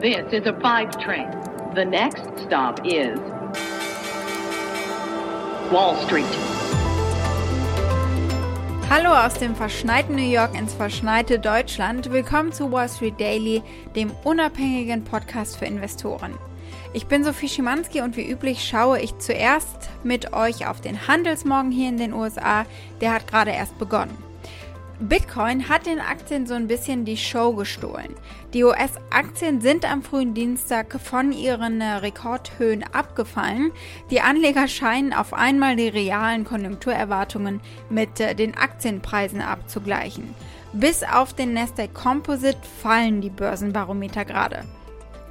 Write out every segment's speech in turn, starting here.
This is a five train. The next stop is Wall Street. Hallo aus dem verschneiten New York ins verschneite Deutschland. Willkommen zu Wall Street Daily, dem unabhängigen Podcast für Investoren. Ich bin Sophie Schimanski und wie üblich schaue ich zuerst mit euch auf den Handelsmorgen hier in den USA. Der hat gerade erst begonnen. Bitcoin hat den Aktien so ein bisschen die Show gestohlen. Die US-Aktien sind am frühen Dienstag von ihren äh, Rekordhöhen abgefallen. Die Anleger scheinen auf einmal die realen Konjunkturerwartungen mit äh, den Aktienpreisen abzugleichen. Bis auf den Nasdaq Composite fallen die Börsenbarometer gerade.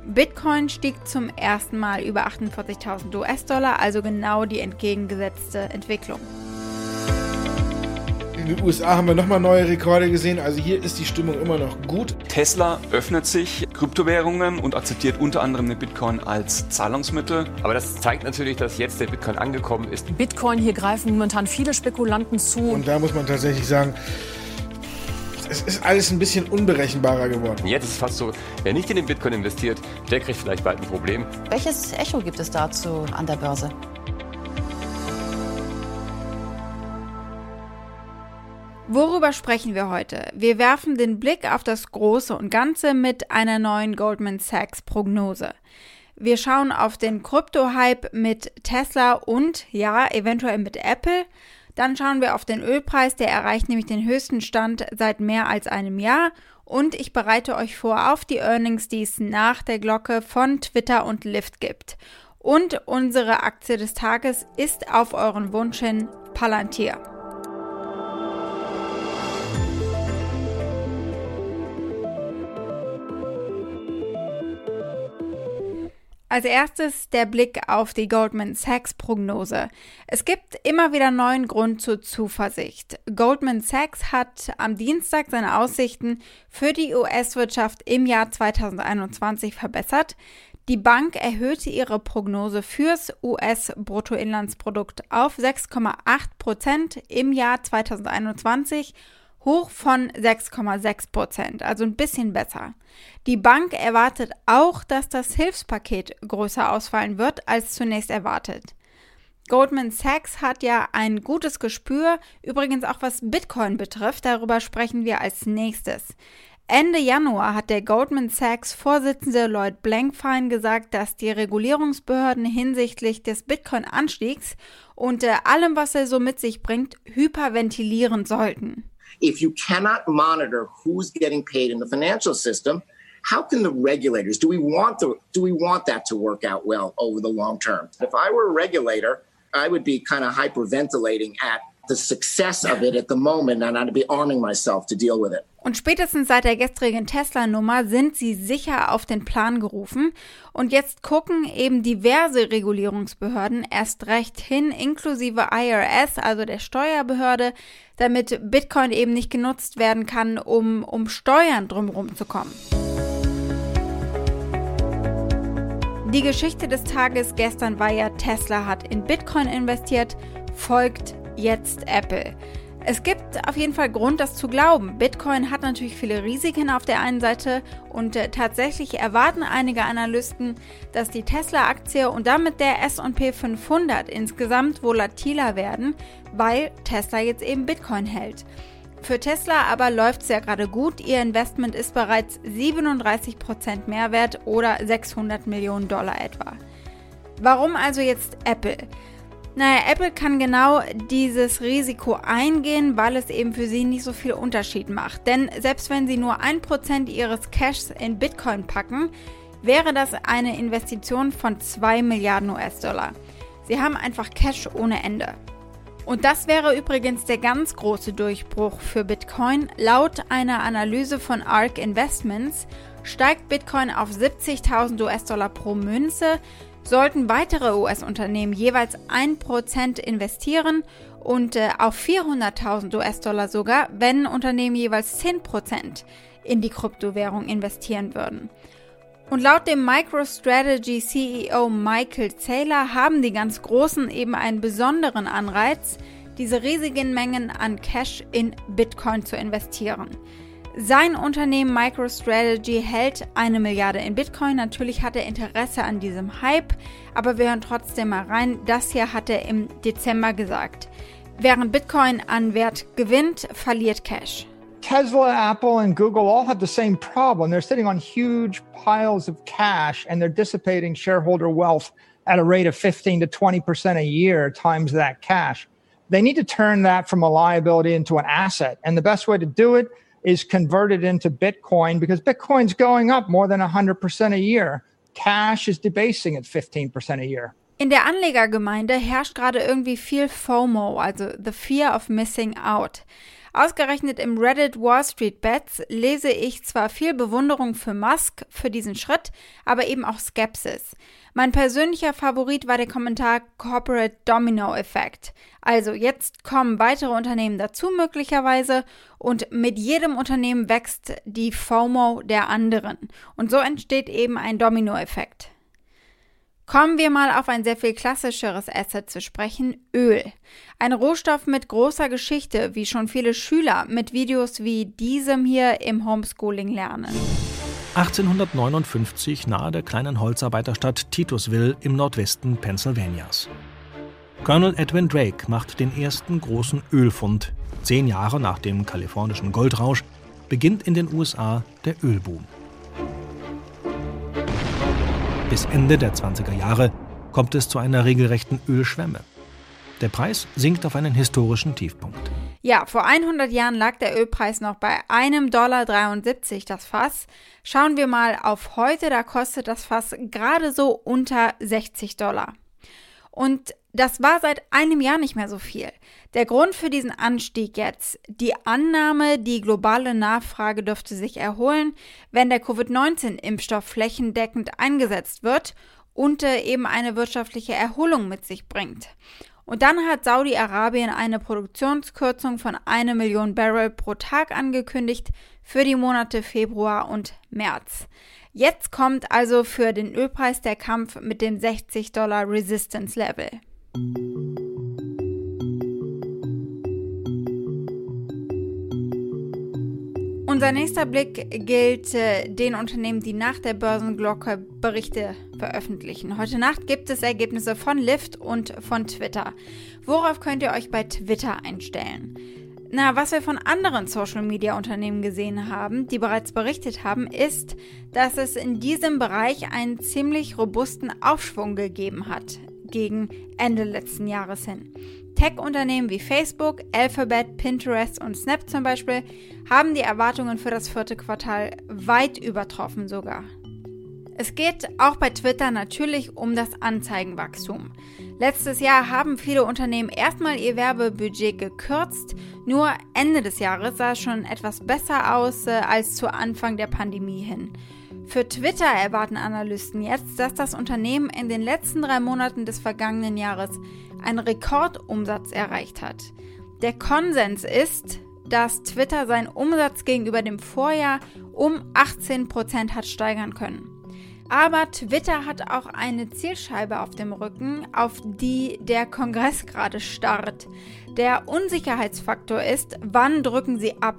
Bitcoin stieg zum ersten Mal über 48.000 US-Dollar, also genau die entgegengesetzte Entwicklung. In den USA haben wir nochmal neue Rekorde gesehen. Also hier ist die Stimmung immer noch gut. Tesla öffnet sich Kryptowährungen und akzeptiert unter anderem den Bitcoin als Zahlungsmittel. Aber das zeigt natürlich, dass jetzt der Bitcoin angekommen ist. Bitcoin, hier greifen momentan viele Spekulanten zu. Und da muss man tatsächlich sagen, es ist alles ein bisschen unberechenbarer geworden. Jetzt ist es fast so, wer nicht in den Bitcoin investiert, der kriegt vielleicht bald ein Problem. Welches Echo gibt es dazu an der Börse? Worüber sprechen wir heute? Wir werfen den Blick auf das Große und Ganze mit einer neuen Goldman Sachs Prognose. Wir schauen auf den Krypto-Hype mit Tesla und ja, eventuell mit Apple. Dann schauen wir auf den Ölpreis, der erreicht nämlich den höchsten Stand seit mehr als einem Jahr. Und ich bereite euch vor auf die Earnings, die es nach der Glocke von Twitter und Lyft gibt. Und unsere Aktie des Tages ist auf euren Wunsch hin Palantir. Als erstes der Blick auf die Goldman Sachs Prognose. Es gibt immer wieder neuen Grund zur Zuversicht. Goldman Sachs hat am Dienstag seine Aussichten für die US-Wirtschaft im Jahr 2021 verbessert. Die Bank erhöhte ihre Prognose fürs US-Bruttoinlandsprodukt auf 6,8 Prozent im Jahr 2021 hoch von 6,6 Prozent, also ein bisschen besser. Die Bank erwartet auch, dass das Hilfspaket größer ausfallen wird als zunächst erwartet. Goldman Sachs hat ja ein gutes Gespür, übrigens auch was Bitcoin betrifft, darüber sprechen wir als nächstes. Ende Januar hat der Goldman Sachs Vorsitzende Lloyd Blankfein gesagt, dass die Regulierungsbehörden hinsichtlich des Bitcoin-Anstiegs und allem, was er so mit sich bringt, hyperventilieren sollten. If you cannot monitor who's getting paid in the financial system, how can the regulators do we want the do we want that to work out well over the long term? If I were a regulator, I would be kind of hyperventilating at the success of it at the moment and I'd be arming myself to deal with it. Und spätestens seit der gestrigen Tesla-Nummer sind sie sicher auf den Plan gerufen. Und jetzt gucken eben diverse Regulierungsbehörden erst recht hin, inklusive IRS, also der Steuerbehörde, damit Bitcoin eben nicht genutzt werden kann, um, um Steuern drumherum zu kommen. Die Geschichte des Tages gestern war ja, Tesla hat in Bitcoin investiert, folgt jetzt Apple. Es gibt auf jeden Fall Grund, das zu glauben. Bitcoin hat natürlich viele Risiken auf der einen Seite und äh, tatsächlich erwarten einige Analysten, dass die Tesla-Aktie und damit der SP 500 insgesamt volatiler werden, weil Tesla jetzt eben Bitcoin hält. Für Tesla aber läuft es ja gerade gut. Ihr Investment ist bereits 37% Mehrwert oder 600 Millionen Dollar etwa. Warum also jetzt Apple? Naja, Apple kann genau dieses Risiko eingehen, weil es eben für sie nicht so viel Unterschied macht. Denn selbst wenn sie nur 1% ihres Cashs in Bitcoin packen, wäre das eine Investition von 2 Milliarden US-Dollar. Sie haben einfach Cash ohne Ende. Und das wäre übrigens der ganz große Durchbruch für Bitcoin. Laut einer Analyse von ARK Investments steigt Bitcoin auf 70.000 US-Dollar pro Münze, sollten weitere US-Unternehmen jeweils 1% investieren und äh, auf 400.000 US-Dollar sogar, wenn Unternehmen jeweils 10% in die Kryptowährung investieren würden. Und laut dem MicroStrategy CEO Michael Taylor haben die ganz Großen eben einen besonderen Anreiz, diese riesigen Mengen an Cash in Bitcoin zu investieren. Sein Unternehmen MicroStrategy hält eine Milliarde in Bitcoin. Natürlich hat er Interesse an diesem Hype, aber wir hören trotzdem mal rein. Das hier hat er im Dezember gesagt. Während Bitcoin an Wert gewinnt, verliert Cash. Tesla, Apple, and Google all have the same problem. They're sitting on huge piles of cash and they're dissipating shareholder wealth at a rate of 15 to 20% a year times that cash. They need to turn that from a liability into an asset. And the best way to do it is converted into Bitcoin because Bitcoin's going up more than 100% a year. Cash is debasing at 15% a year. In der Anlegergemeinde herrscht gerade irgendwie viel FOMO, also the fear of missing out. Ausgerechnet im Reddit Wall Street Bets lese ich zwar viel Bewunderung für Musk für diesen Schritt, aber eben auch Skepsis. Mein persönlicher Favorit war der Kommentar Corporate Domino Effect. Also jetzt kommen weitere Unternehmen dazu möglicherweise und mit jedem Unternehmen wächst die FOMO der anderen. Und so entsteht eben ein Domino-Effekt. Kommen wir mal auf ein sehr viel klassischeres Asset zu sprechen, Öl. Ein Rohstoff mit großer Geschichte, wie schon viele Schüler mit Videos wie diesem hier im Homeschooling lernen. 1859 nahe der kleinen Holzarbeiterstadt Titusville im Nordwesten Pennsylvanias. Colonel Edwin Drake macht den ersten großen Ölfund. Zehn Jahre nach dem kalifornischen Goldrausch beginnt in den USA der Ölboom. Bis Ende der 20er Jahre kommt es zu einer regelrechten Ölschwemme. Der Preis sinkt auf einen historischen Tiefpunkt. Ja, vor 100 Jahren lag der Ölpreis noch bei einem Dollar 73 das Fass. Schauen wir mal auf heute, da kostet das Fass gerade so unter 60 Dollar. Und das war seit einem Jahr nicht mehr so viel. Der Grund für diesen Anstieg jetzt, die Annahme, die globale Nachfrage dürfte sich erholen, wenn der Covid-19-Impfstoff flächendeckend eingesetzt wird und äh, eben eine wirtschaftliche Erholung mit sich bringt. Und dann hat Saudi-Arabien eine Produktionskürzung von einer Million Barrel pro Tag angekündigt für die Monate Februar und März. Jetzt kommt also für den Ölpreis der Kampf mit dem 60 Dollar Resistance Level. Unser nächster Blick gilt äh, den Unternehmen, die nach der Börsenglocke Berichte veröffentlichen. Heute Nacht gibt es Ergebnisse von Lyft und von Twitter. Worauf könnt ihr euch bei Twitter einstellen? Na, was wir von anderen Social-Media-Unternehmen gesehen haben, die bereits berichtet haben, ist, dass es in diesem Bereich einen ziemlich robusten Aufschwung gegeben hat gegen Ende letzten Jahres hin. Tech-Unternehmen wie Facebook, Alphabet, Pinterest und Snap zum Beispiel haben die Erwartungen für das vierte Quartal weit übertroffen sogar. Es geht auch bei Twitter natürlich um das Anzeigenwachstum. Letztes Jahr haben viele Unternehmen erstmal ihr Werbebudget gekürzt, nur Ende des Jahres sah es schon etwas besser aus äh, als zu Anfang der Pandemie hin. Für Twitter erwarten Analysten jetzt, dass das Unternehmen in den letzten drei Monaten des vergangenen Jahres einen Rekordumsatz erreicht hat. Der Konsens ist, dass Twitter seinen Umsatz gegenüber dem Vorjahr um 18% hat steigern können. Aber Twitter hat auch eine Zielscheibe auf dem Rücken, auf die der Kongress gerade starrt. Der Unsicherheitsfaktor ist, wann drücken sie ab?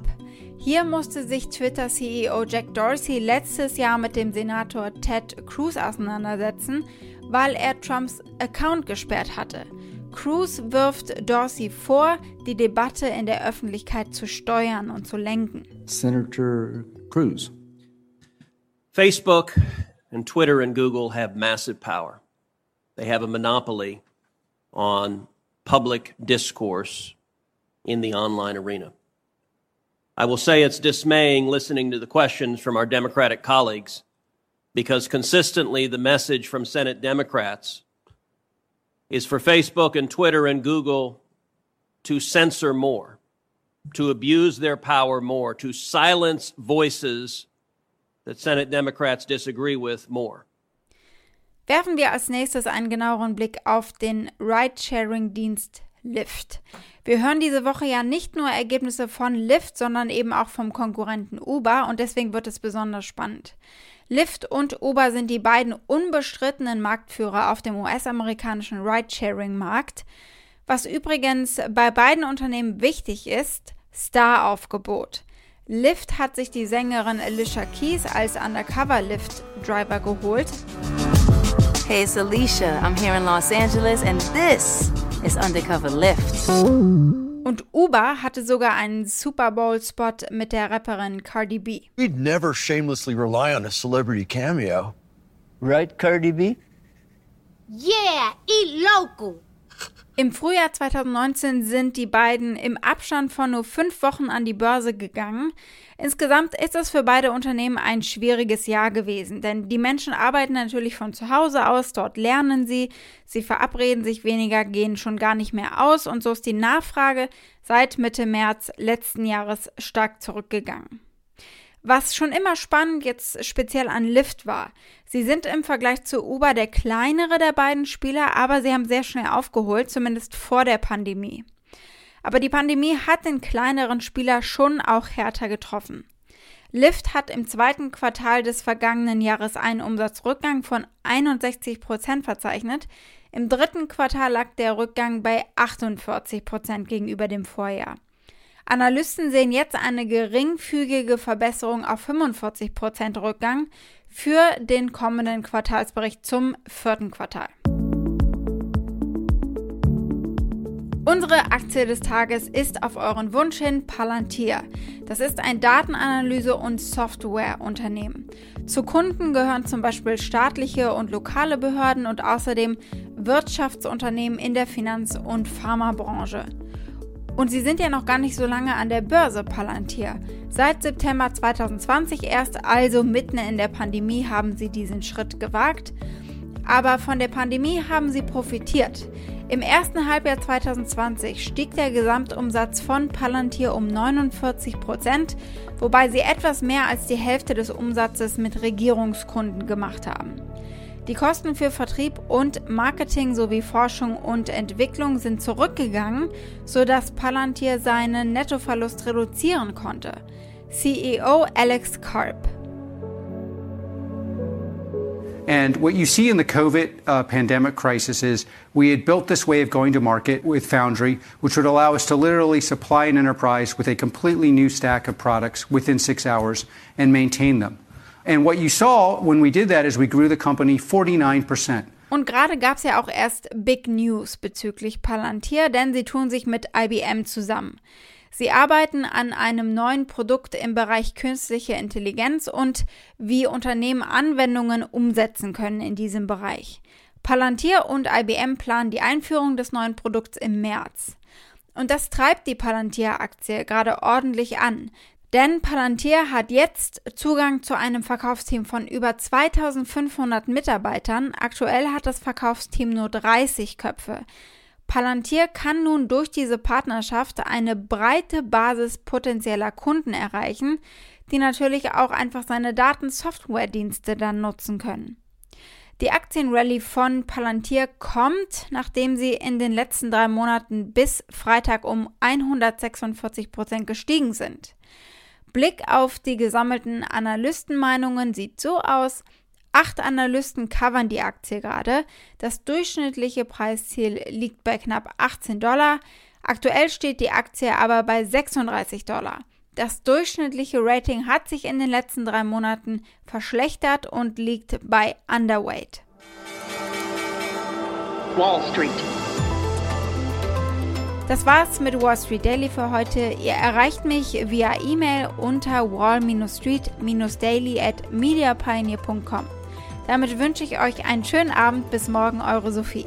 Hier musste sich Twitter-CEO Jack Dorsey letztes Jahr mit dem Senator Ted Cruz auseinandersetzen, weil er Trumps Account gesperrt hatte. Cruz wirft Dorsey vor, die Debatte in der Öffentlichkeit zu steuern und zu lenken. Senator Cruz. Facebook and Twitter and Google have massive power. They have a monopoly on public discourse in the online arena. I will say it's dismaying listening to the questions from our Democratic colleagues because consistently the message from Senate Democrats is for Facebook and Twitter and Google to censor more, to abuse their power more, to silence voices that Senate Democrats disagree with more. Werfen wir als nächstes einen genaueren Blick auf den Ride-Sharing-Dienst Lyft. Wir hören diese Woche ja nicht nur Ergebnisse von Lyft, sondern eben auch vom Konkurrenten Uber und deswegen wird es besonders spannend. Lyft und Uber sind die beiden unbestrittenen Marktführer auf dem US-amerikanischen Ride-Sharing-Markt. Was übrigens bei beiden Unternehmen wichtig ist, Star-Aufgebot. Lyft hat sich die Sängerin Alicia Keys als Undercover-Lyft-Driver geholt. Hey, it's Alicia. I'm here in Los Angeles and this is Undercover Lyft. Und Uber hatte sogar einen Super Bowl-Spot mit der Rapperin Cardi B. We'd never shamelessly rely on a celebrity cameo. Right, Cardi B? Yeah, eat local. Im Frühjahr 2019 sind die beiden im Abstand von nur fünf Wochen an die Börse gegangen. Insgesamt ist es für beide Unternehmen ein schwieriges Jahr gewesen, denn die Menschen arbeiten natürlich von zu Hause aus, dort lernen sie, sie verabreden sich weniger, gehen schon gar nicht mehr aus und so ist die Nachfrage seit Mitte März letzten Jahres stark zurückgegangen. Was schon immer spannend jetzt speziell an Lyft war. Sie sind im Vergleich zu Uber der kleinere der beiden Spieler, aber sie haben sehr schnell aufgeholt, zumindest vor der Pandemie. Aber die Pandemie hat den kleineren Spieler schon auch härter getroffen. Lyft hat im zweiten Quartal des vergangenen Jahres einen Umsatzrückgang von 61 Prozent verzeichnet. Im dritten Quartal lag der Rückgang bei 48 Prozent gegenüber dem Vorjahr. Analysten sehen jetzt eine geringfügige Verbesserung auf 45 Prozent Rückgang für den kommenden Quartalsbericht zum vierten Quartal. Unsere Aktie des Tages ist auf euren Wunsch hin Palantir. Das ist ein Datenanalyse- und Softwareunternehmen. Zu Kunden gehören zum Beispiel staatliche und lokale Behörden und außerdem Wirtschaftsunternehmen in der Finanz- und Pharmabranche. Und sie sind ja noch gar nicht so lange an der Börse, Palantir. Seit September 2020 erst, also mitten in der Pandemie, haben sie diesen Schritt gewagt. Aber von der Pandemie haben sie profitiert. Im ersten Halbjahr 2020 stieg der Gesamtumsatz von Palantir um 49 Prozent, wobei sie etwas mehr als die Hälfte des Umsatzes mit Regierungskunden gemacht haben. Die Kosten für Vertrieb und Marketing sowie Forschung und Entwicklung sind zurückgegangen, sodass Palantir seinen Nettoverlust reduzieren konnte. CEO Alex Karp. And what you see in the COVID uh, pandemic crisis is we had built this way of going to market with Foundry, which would allow us to literally supply an enterprise with a completely new stack of products within six hours and maintain them. And what you saw when we did that is we grew the company 49%. Und gerade gab es ja auch erst Big News bezüglich Palantir, denn sie tun sich mit IBM zusammen. Sie arbeiten an einem neuen Produkt im Bereich künstliche Intelligenz und wie Unternehmen Anwendungen umsetzen können in diesem Bereich. Palantir und IBM planen die Einführung des neuen Produkts im März. Und das treibt die Palantir-Aktie gerade ordentlich an. Denn Palantir hat jetzt Zugang zu einem Verkaufsteam von über 2500 Mitarbeitern. Aktuell hat das Verkaufsteam nur 30 Köpfe. Palantir kann nun durch diese Partnerschaft eine breite Basis potenzieller Kunden erreichen, die natürlich auch einfach seine Datensoftware-Dienste dann nutzen können. Die Aktienrallye von Palantir kommt, nachdem sie in den letzten drei Monaten bis Freitag um 146 Prozent gestiegen sind. Blick auf die gesammelten Analystenmeinungen sieht so aus. Acht Analysten covern die Aktie gerade. Das durchschnittliche Preisziel liegt bei knapp 18 Dollar. Aktuell steht die Aktie aber bei 36 Dollar. Das durchschnittliche Rating hat sich in den letzten drei Monaten verschlechtert und liegt bei Underweight. Wall Street. Das war's mit Wall Street Daily für heute. Ihr erreicht mich via E-Mail unter wall-street-daily at mediapioneer.com. Damit wünsche ich euch einen schönen Abend. Bis morgen, eure Sophie.